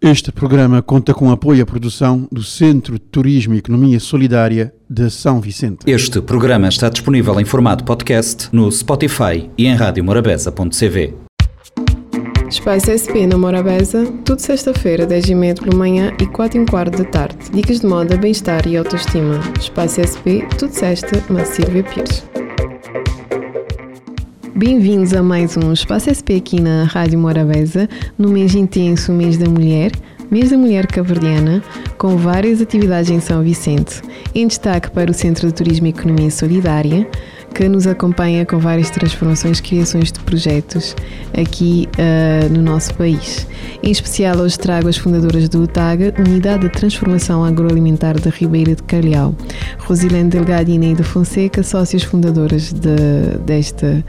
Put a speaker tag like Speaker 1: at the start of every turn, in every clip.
Speaker 1: Este programa conta com apoio à produção do Centro de Turismo e Economia Solidária de São Vicente.
Speaker 2: Este programa está disponível em formato podcast no Spotify e em radiomorabeza.cv.
Speaker 3: Espaço SP na Morabeza, tudo sexta-feira, 10 e meia pela manhã e 4 e um quarto da tarde. Dicas de moda, bem-estar e autoestima. Espaço SP, tudo sexta, na Silvia Pires. Bem-vindos a mais um Espaço SP aqui na Rádio Morabeza, no mês intenso, mês da mulher, mês da mulher caverdiana, com várias atividades em São Vicente. Em destaque para o Centro de Turismo e Economia Solidária, que nos acompanha com várias transformações criações de projetos aqui uh, no nosso país. Em especial, hoje trago as fundadoras do UTAG, Unidade de Transformação Agroalimentar da Ribeira de Calhau, Rosilene Delgado e Neida Fonseca, sócias fundadoras de, desta,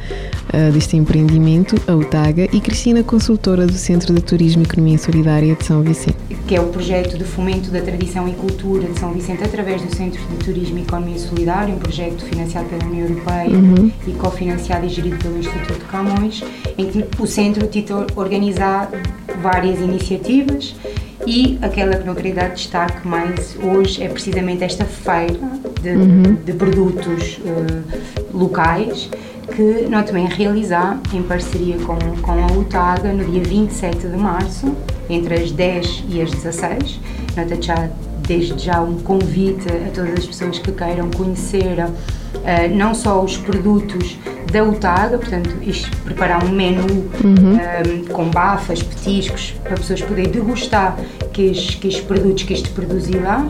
Speaker 3: uh, deste empreendimento, a UTAG, e Cristina, consultora do Centro de Turismo e Economia Solidária de São Vicente.
Speaker 4: Que é o projeto de fomento da tradição e cultura de São Vicente através do Centro de Turismo e Economia Solidária, um projeto financiado pela União Europeia uhum. e cofinanciado e gerido pelo Instituto Camões, em que o centro tenta organizar várias iniciativas e aquela que não queria dar destaque mais hoje é precisamente esta feira de, uhum. de produtos uh, locais que nós também realizar em parceria com, com a UTAGA no dia 27 de março, entre as 10 e as 16. Nós já desde já um convite a todas as pessoas que queiram conhecer uh, não só os produtos da UTAG, portanto, isto, preparar um menu uhum. um, com bafas, petiscos, para pessoas poderem degustar que estes, que estes produtos que isto produzir lá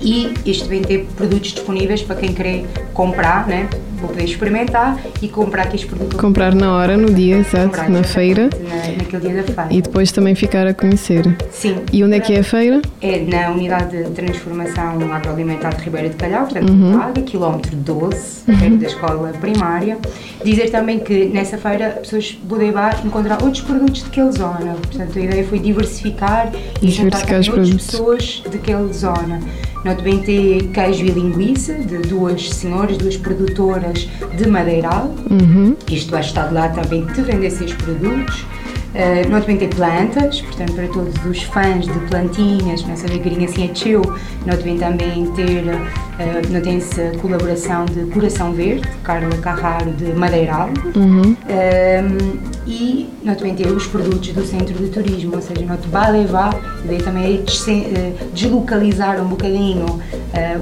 Speaker 4: e isto também ter produtos disponíveis para quem querer comprar, né? vou poder experimentar e comprar aqueles produtos.
Speaker 3: Comprar na hora, no dia, exato, na feira.
Speaker 4: Na, naquele dia da feira.
Speaker 3: E depois também ficar a conhecer.
Speaker 4: Sim.
Speaker 3: E onde é que é a feira?
Speaker 4: É na Unidade de Transformação Agroalimentar de Ribeira de Calhau, portanto, uhum. Paga, quilómetro 12, uhum. perto da escola primária. Dizer também que nessa feira as pessoas podem encontrar outros produtos daquela zona. Portanto, a ideia foi diversificar e diversificar juntar outras pessoas daquela zona. Nós também temos queijo e linguiça de duas senhoras, duas produtoras de Madeiral. Uhum. Isto vai estar lá também de vender esses produtos. Uh, nós também temos plantas, portanto, para todos os fãs de plantinhas, nessa alegria assim é chill, nós devemos também ter, uh, nós temos a colaboração de Coração Verde, Carla Carraro de Madeiral, uhum. uh, e nós também temos os produtos do centro de turismo, ou seja, nós vai levar, e daí também é deslocalizar um bocadinho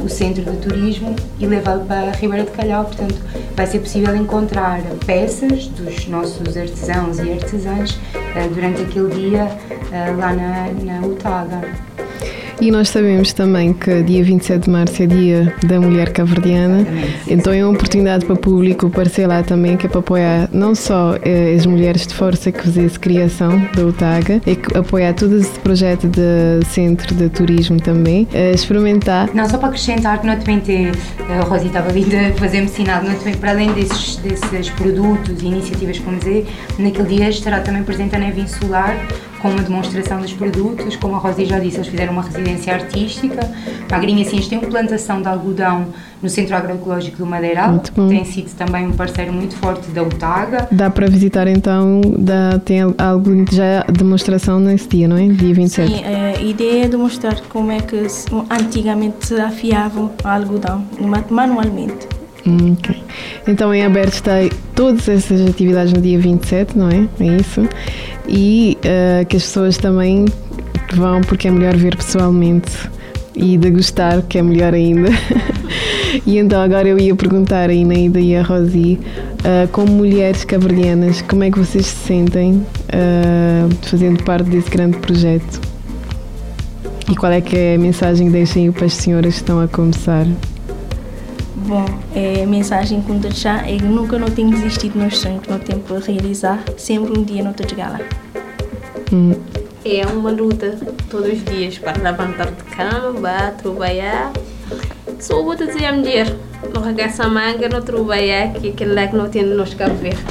Speaker 4: o centro de turismo e levá-lo para a Ribeira de Calhau, portanto, vai ser possível encontrar peças dos nossos artesãos e artesãs durante aquele dia lá na, na Utaga.
Speaker 3: E nós sabemos também que dia 27 de março é dia da mulher caverdiana, então é uma oportunidade para o público aparecer lá também, que é para apoiar não só eh, as mulheres de força que fazem essa criação da UTAGA, é que apoiar todo esse projeto de centro de turismo também, eh, experimentar.
Speaker 4: Não, só para acrescentar que nós também tem, a Rosi estava a fazer-me sinal, nós também, para além desses, desses produtos e iniciativas, como dizer, naquele dia estará também presente a neve insular com uma demonstração dos produtos, como a Rosi já disse, eles fizeram uma residência artística. A Agrinha Ciências tem uma plantação de algodão no Centro Agroecológico do Madeiral, que tem sido também um parceiro muito forte da UTAGA.
Speaker 3: Dá para visitar então, dá, tem algo já demonstração nesse dia, não é? Dia 27.
Speaker 5: Sim, a ideia é demonstrar como é que antigamente se afiavam algodão manualmente.
Speaker 3: Hum, ok. Então em aberto está todas essas atividades no dia 27, não é? É isso. E uh, que as pessoas também vão porque é melhor ver pessoalmente e degustar, que é melhor ainda. e então agora eu ia perguntar a Inaida e a Rosi, uh, como mulheres caverdianas, como é que vocês se sentem uh, fazendo parte desse grande projeto? E qual é que é a mensagem que deixem para as senhoras que estão a começar?
Speaker 5: Bom, é, a mensagem que deixar é que nunca não tenho desistido nos sonhos que não tenho para realizar, sempre um dia não estou chegar lá.
Speaker 6: Hum. É uma luta todos os dias para levantar de cama, trabalhar. Só vou dizer a mulher, não regaça a manga, não trabalhar, que aquele lá que não tem nos Cabo Verde.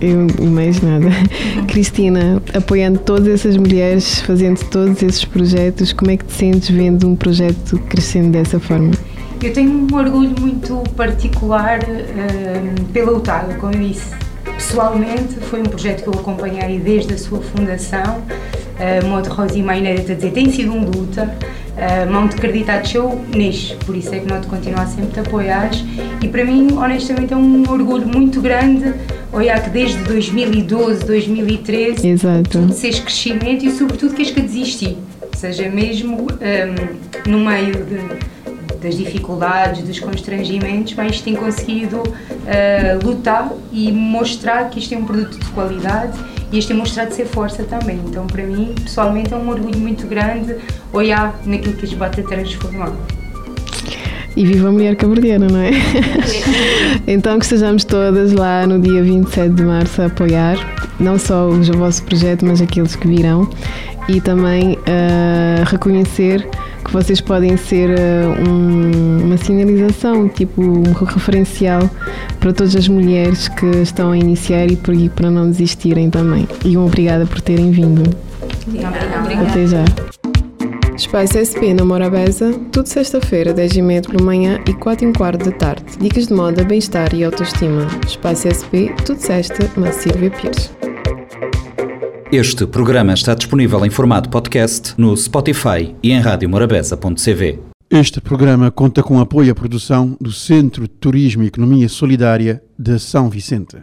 Speaker 3: Eu mais nada. Cristina, apoiando todas essas mulheres, fazendo todos esses projetos, como é que te sentes vendo um projeto crescendo dessa forma?
Speaker 4: Eu tenho um orgulho muito particular uh, pela UTAG, como eu disse. Pessoalmente, foi um projeto que eu acompanhei desde a sua fundação. Uh, Monte Rosa e Maineira a dizer tem sido um luta. Uh, Mão de acreditar show nisso, por isso é que nós continuar sempre a apoiar e para mim honestamente é um orgulho muito grande olhar que desde 2012, 2013
Speaker 3: Exato.
Speaker 4: seja crescimento e sobretudo que és que desisti, seja mesmo um, no meio de, das dificuldades, dos constrangimentos, mas tem conseguido uh, lutar e mostrar que isto é um produto de qualidade e este tem mostrado ser força também. Então, para mim, pessoalmente, é um orgulho muito grande olhar naquilo que a bate a transformar.
Speaker 3: E viva a mulher cabrediana, não é? então que estejamos todas lá no dia 27 de março a apoiar não só o vosso projeto, mas aqueles que virão e também uh, reconhecer que vocês podem ser uh, um, uma sinalização, tipo um referencial para todas as mulheres que estão a iniciar e por aí para não desistirem também. E um obrigada por terem vindo.
Speaker 4: Obrigada.
Speaker 3: Até já. Espaço SP na Morabeza, tudo sexta-feira, 10 e meia pela manhã e 4 e um quarto da tarde. Dicas de moda, bem-estar e autoestima. Espaço SP, tudo sexta, na Silvia Pires.
Speaker 2: Este programa está disponível em formato podcast no Spotify e em radiomorabeza.cv.
Speaker 1: Este programa conta com apoio à produção do Centro de Turismo e Economia Solidária de São Vicente.